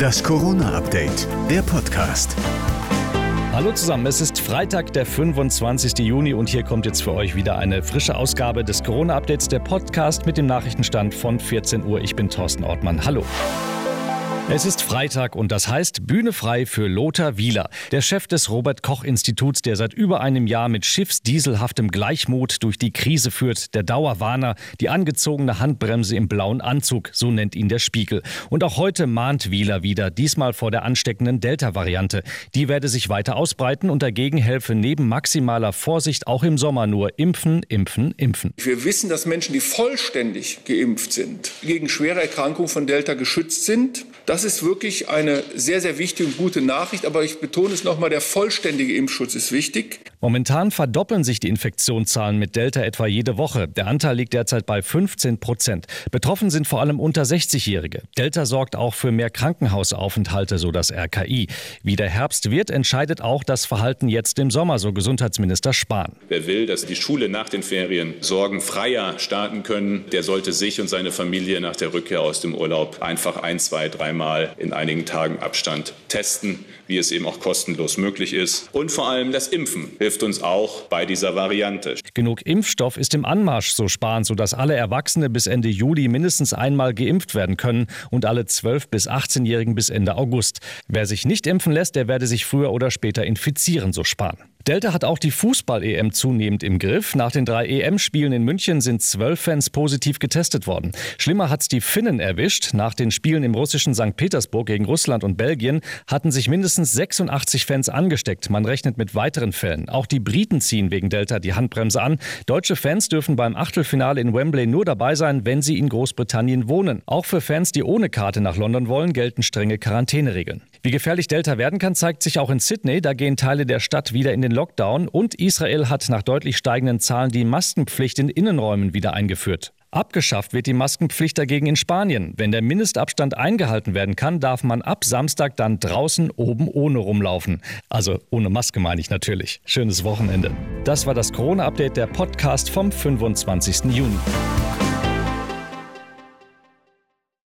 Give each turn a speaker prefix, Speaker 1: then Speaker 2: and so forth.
Speaker 1: Das Corona-Update, der Podcast.
Speaker 2: Hallo zusammen, es ist Freitag, der 25. Juni und hier kommt jetzt für euch wieder eine frische Ausgabe des Corona-Updates, der Podcast mit dem Nachrichtenstand von 14 Uhr. Ich bin Thorsten Ortmann. Hallo. Es ist Freitag und das heißt Bühne frei für Lothar Wieler, der Chef des Robert Koch Instituts, der seit über einem Jahr mit schiffsdieselhaftem Gleichmut durch die Krise führt, der Dauerwarner, die angezogene Handbremse im blauen Anzug, so nennt ihn der Spiegel. Und auch heute mahnt Wieler wieder, diesmal vor der ansteckenden Delta-Variante. Die werde sich weiter ausbreiten und dagegen helfe neben maximaler Vorsicht auch im Sommer nur impfen, impfen, impfen.
Speaker 3: Wir wissen, dass Menschen, die vollständig geimpft sind, gegen schwere Erkrankungen von Delta geschützt sind. Das ist wirklich eine sehr, sehr wichtige und gute Nachricht. Aber ich betone es nochmal, der vollständige Impfschutz ist wichtig.
Speaker 2: Momentan verdoppeln sich die Infektionszahlen mit Delta etwa jede Woche. Der Anteil liegt derzeit bei 15 Prozent. Betroffen sind vor allem unter 60-Jährige. Delta sorgt auch für mehr Krankenhausaufenthalte, so das RKI. Wie der Herbst wird, entscheidet auch das Verhalten jetzt im Sommer, so Gesundheitsminister Spahn.
Speaker 4: Wer will, dass die Schule nach den Ferien sorgenfreier starten können, der sollte sich und seine Familie nach der Rückkehr aus dem Urlaub einfach ein, zwei, dreimal in einigen Tagen Abstand testen, wie es eben auch kostenlos möglich ist. Und vor allem das Impfen hilft uns auch bei dieser Variante.
Speaker 2: Genug Impfstoff ist im Anmarsch, so sparen, sodass alle Erwachsene bis Ende Juli mindestens einmal geimpft werden können und alle 12- bis 18-Jährigen bis Ende August. Wer sich nicht impfen lässt, der werde sich früher oder später infizieren, so sparen. Delta hat auch die Fußball-EM zunehmend im Griff. Nach den drei EM-Spielen in München sind zwölf Fans positiv getestet worden. Schlimmer hat's die Finnen erwischt. Nach den Spielen im russischen St. Petersburg gegen Russland und Belgien hatten sich mindestens 86 Fans angesteckt. Man rechnet mit weiteren Fällen. Auch die Briten ziehen wegen Delta die Handbremse an. Deutsche Fans dürfen beim Achtelfinale in Wembley nur dabei sein, wenn sie in Großbritannien wohnen. Auch für Fans, die ohne Karte nach London wollen, gelten strenge Quarantäneregeln. Wie gefährlich Delta werden kann, zeigt sich auch in Sydney. Da gehen Teile der Stadt wieder in den Lockdown und Israel hat nach deutlich steigenden Zahlen die Maskenpflicht in Innenräumen wieder eingeführt. Abgeschafft wird die Maskenpflicht dagegen in Spanien. Wenn der Mindestabstand eingehalten werden kann, darf man ab Samstag dann draußen oben ohne rumlaufen. Also ohne Maske meine ich natürlich. Schönes Wochenende. Das war das Corona-Update der Podcast vom 25. Juni.